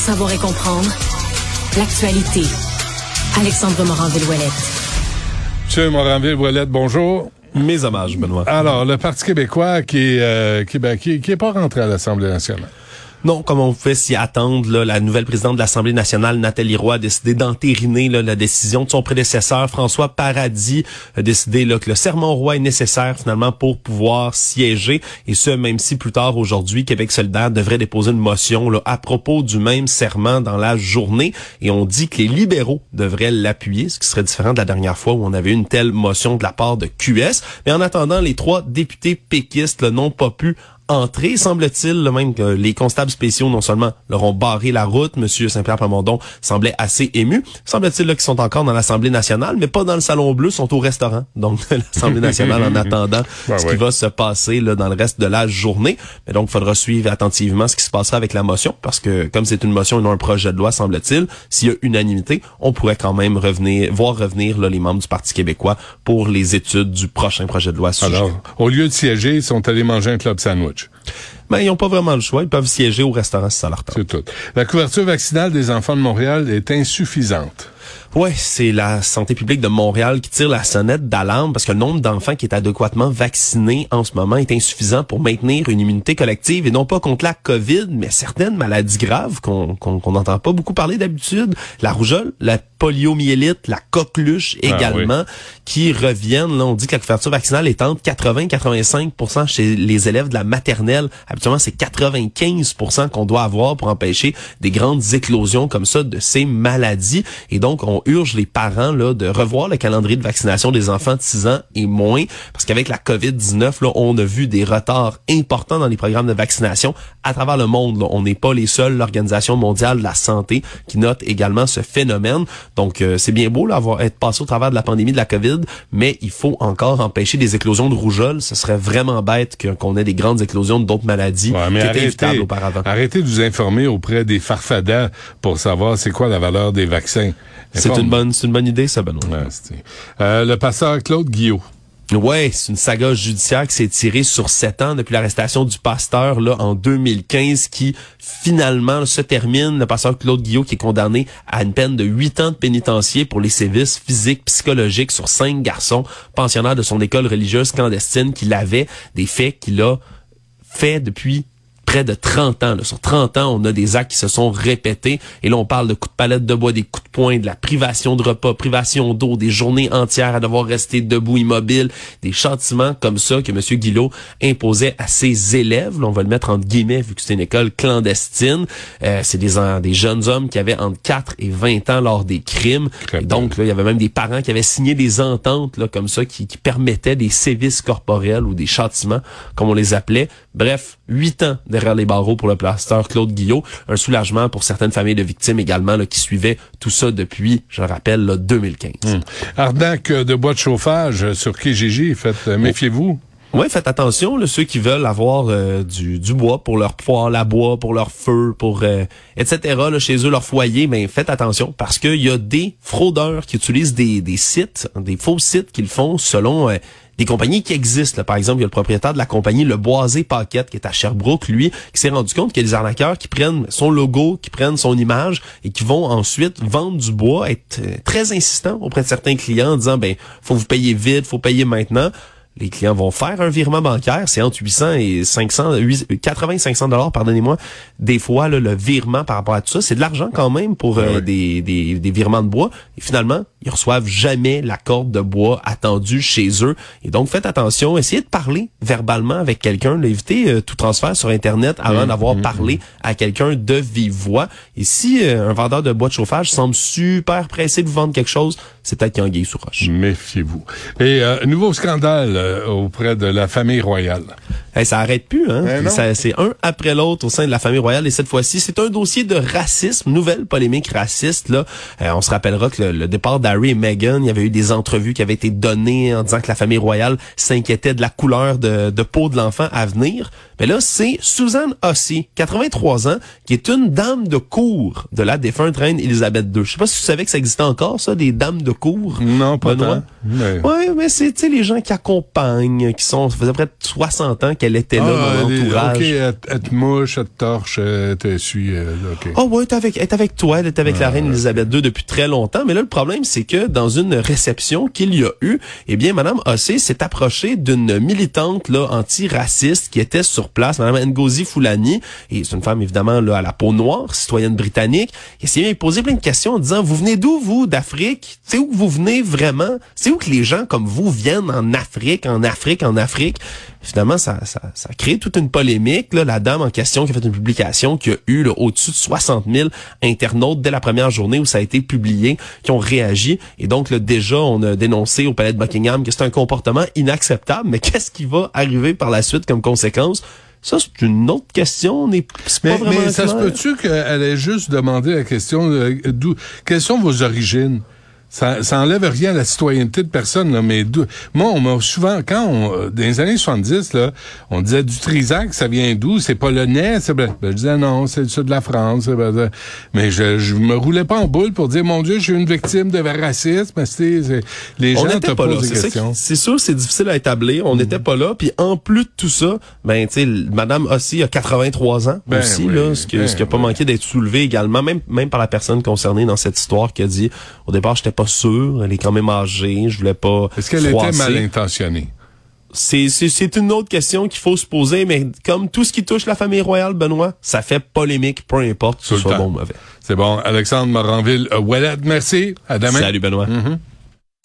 savoir et comprendre l'actualité. Alexandre Morin-Villouellette. Monsieur Moranville-Ouellette, bonjour. Mes hommages, Benoît. Alors, le Parti québécois qui est, euh, qui, ben, qui, qui est pas rentré à l'Assemblée nationale. Non, comme on pouvait s'y attendre, la nouvelle présidente de l'Assemblée nationale, Nathalie Roy, a décidé d'entériner la décision de son prédécesseur, François Paradis, a décidé que le serment roi est nécessaire finalement pour pouvoir siéger. Et ce, même si plus tard aujourd'hui, Québec solidaire devrait déposer une motion là, à propos du même serment dans la journée. Et on dit que les libéraux devraient l'appuyer, ce qui serait différent de la dernière fois où on avait une telle motion de la part de QS. Mais en attendant, les trois députés péquistes n'ont pas pu entrer, semble-t-il, même que les constables spéciaux non seulement leur ont barré la route, Monsieur Saint-Pierre Plamondon semblait assez ému, semble-t-il qu'ils sont encore dans l'Assemblée nationale, mais pas dans le Salon Bleu, sont au restaurant, donc l'Assemblée nationale en attendant ce qui va se passer là, dans le reste de la journée. Mais donc, il faudra suivre attentivement ce qui se passera avec la motion, parce que comme c'est une motion et non un projet de loi, semble-t-il, s'il y a unanimité, on pourrait quand même revenir, voir revenir là, les membres du Parti québécois pour les études du prochain projet de loi. Alors, au lieu de siéger, ils sont allés manger un club sandwich. much. Ben, ils n'ont pas vraiment le choix. Ils peuvent siéger au restaurant si ça leur tente. C'est tout. La couverture vaccinale des enfants de Montréal est insuffisante. Ouais, c'est la santé publique de Montréal qui tire la sonnette d'alarme parce que le nombre d'enfants qui est adéquatement vacciné en ce moment est insuffisant pour maintenir une immunité collective et non pas contre la COVID, mais certaines maladies graves qu'on qu'on n'entend pas beaucoup parler d'habitude, la rougeole, la poliomyélite, la coqueluche Ah également, qui reviennent. Là, on dit que la couverture vaccinale est entre 80 et 85% chez les élèves de la maternelle. Habituellement, c'est 95 qu'on doit avoir pour empêcher des grandes éclosions comme ça de ces maladies. Et donc, on urge les parents là de revoir le calendrier de vaccination des enfants de 6 ans et moins, parce qu'avec la COVID-19, là, on a vu des retards importants dans les programmes de vaccination à travers le monde. On n'est pas les seuls, l'Organisation mondiale de la santé, qui note également ce phénomène. Donc, euh, c'est bien beau là, avoir, être passé au travers de la pandémie de la COVID, mais il faut encore empêcher des éclosions de rougeole. Ce serait vraiment bête qu'on ait des grandes éclosions d'autres maladies Ouais, mais qui étaient évitables arrêtez, auparavant. arrêtez de vous informer auprès des farfadans pour savoir c'est quoi la valeur des vaccins. C'est une bonne, c'est une bonne idée, ça, Benoît. Ouais, euh, le pasteur Claude Guillot. Ouais, c'est une saga judiciaire qui s'est tirée sur sept ans depuis l'arrestation du pasteur là en 2015 qui finalement se termine. Le pasteur Claude Guillot qui est condamné à une peine de huit ans de pénitencier pour les sévices physiques, psychologiques sur cinq garçons pensionnaires de son école religieuse clandestine qu'il avait des faits qu'il a fait depuis près de 30 ans. là. Sur 30 ans, on a des actes qui se sont répétés. Et là, on parle de coups de palette de bois, des coups de poing, de la privation de repas, privation d'eau, des journées entières à devoir rester debout, immobile, des châtiments comme ça que M. Guillot imposait à ses élèves. Là, on va le mettre entre guillemets, vu que c'est une école clandestine. Euh, c'est des, des jeunes hommes qui avaient entre 4 et 20 ans lors des crimes. Et donc, là, il y avait même des parents qui avaient signé des ententes là, comme ça qui, qui permettaient des sévices corporels ou des châtiments, comme on les appelait. Bref, huit ans derrière les barreaux pour le pasteur Claude Guillot. Un soulagement pour certaines familles de victimes également là, qui suivaient tout ça depuis, je le rappelle, là, 2015. Arnaque de bois de chauffage sur Kijiji. Faites, euh, méfiez-vous. Oui, faites attention, là, ceux qui veulent avoir euh, du, du bois pour leur poêle à bois, pour leur feu, pour euh, etc. Là, chez eux, leur foyer, mais faites attention parce qu'il y a des fraudeurs qui utilisent des, des sites, des faux sites qu'ils font selon euh, des compagnies qui existent. là. Par exemple, il y a le propriétaire de la compagnie Le Boisé Paquette qui est à Sherbrooke, lui, qui s'est rendu compte qu'il y a des arnaqueurs qui prennent son logo, qui prennent son image et qui vont ensuite vendre du bois, être euh, très insistants auprès de certains clients en disant, ben, faut vous payer vite, faut payer maintenant les clients vont faire un virement bancaire, c'est entre 800 et 500, 80 500 dollars, pardonnez-moi. Des fois, là, le virement par rapport à tout ça, c'est de l'argent quand même pour euh, oui. des, des, des virements de bois. Et finalement, ils reçoivent jamais la corde de bois attendue chez eux. Et donc, faites attention, essayez de parler verbalement avec quelqu'un, évitez euh, tout transfert sur Internet avant d'avoir parlé à quelqu'un de vive voix. Et si euh, un vendeur de bois de chauffage semble super pressé de vous vendre quelque chose, c'est peut-être qu'il y a anguille sous roche. Méfiez-vous. Et euh, nouveau scandale auprès de la famille royale. Hey, ça arrête plus, hein? Ben c'est un après l'autre au sein de la famille royale et cette fois-ci, c'est un dossier de racisme, nouvelle polémique raciste. Là, Euh, on se rappellera que le, le départ d'Harry et Meghan, il y avait eu des entrevues qui avaient été données en disant que la famille royale s'inquiétait de la couleur de, de peau de l'enfant à venir. Mais là, c'est Suzanne Hussey, 83 ans, qui est une dame de cour de la défunte reine Elisabeth II. Je sais pas si tu savais que ça existait encore, ça, des dames de cour. Non, pas Benoît? tant. Mais- Ouais, mais c'est tu sais les gens qui accompagnent, qui sont ça faisait près de 60 ans qu'elle était là Ah, dans l'entourage. OK, elle, elle te mouche, elle te torche, elle te suit. euh, OK. Oh ouais, elle est avec, elle est avec toi, elle est avec la Ah, reine Elisabeth II depuis très longtemps. Mais là, le problème, c'est que dans une réception qu'il y a eu, eh bien, Madame Hossé s'est approchée d'une militante là anti-raciste qui était sur place, Madame Ngozi Foulani. Et c'est une femme évidemment là à la peau noire, citoyenne britannique. Et s'est bien posé plein de questions en disant vous venez d'où vous d'Afrique? C'est où que vous venez vraiment? C'est où que les gens comme vous viennent en Afrique, en Afrique, en Afrique Finalement, ça, ça, ça a créé toute une polémique. Là. La dame en question qui a fait une publication qui a eu au-dessus de 60 000 internautes dès la première journée où ça a été publié, qui ont réagi. Et donc, là, déjà, on a dénoncé au palais de Buckingham que c'est un comportement inacceptable. Mais qu'est-ce qui va arriver par la suite comme conséquence? Ça, c'est une autre question. On n'est c'est Mais, pas vraiment mais ça se peut-tu qu'elle ait juste demandé la question euh, d'où quelles sont vos origines? Ça, ça enlève rien à la citoyenneté de personne, là, mais d'où- moi, on m'a souvent, quand on, euh, dans les années 70, là, on disait du Trisac, ça vient d'où? C'est polonais? C'est, ben, ben, je disais non, c'est du sud de la France. ben, ben. mais je, je me roulais pas en boule pour dire, mon Dieu, je suis une victime de racisme. C'est- c'est- les gens te pas là. posent des C'est questions. sûr, c'est difficile à établir. On n'était pas là. Puis en plus de tout ça, ben tu sais, Madame Ossi a 83 ans Ben aussi oui, là, ce qui, ben ce qui a pas oui. manqué d'être soulevé également, même même par la personne concernée dans cette histoire qui a dit au départ j'étais pas sûr, elle est quand même âgée, je voulais pas. Est-ce qu'elle était mal intentionnée? C'est une autre question qu'il faut se poser, mais comme tout ce qui touche la famille royale, Benoît, ça fait polémique, peu importe que ce soit temps. bon ou mauvais. C'est bon. Alexandre Moranville, euh, Ouellet, merci. À demain. Salut Benoît. Mhm.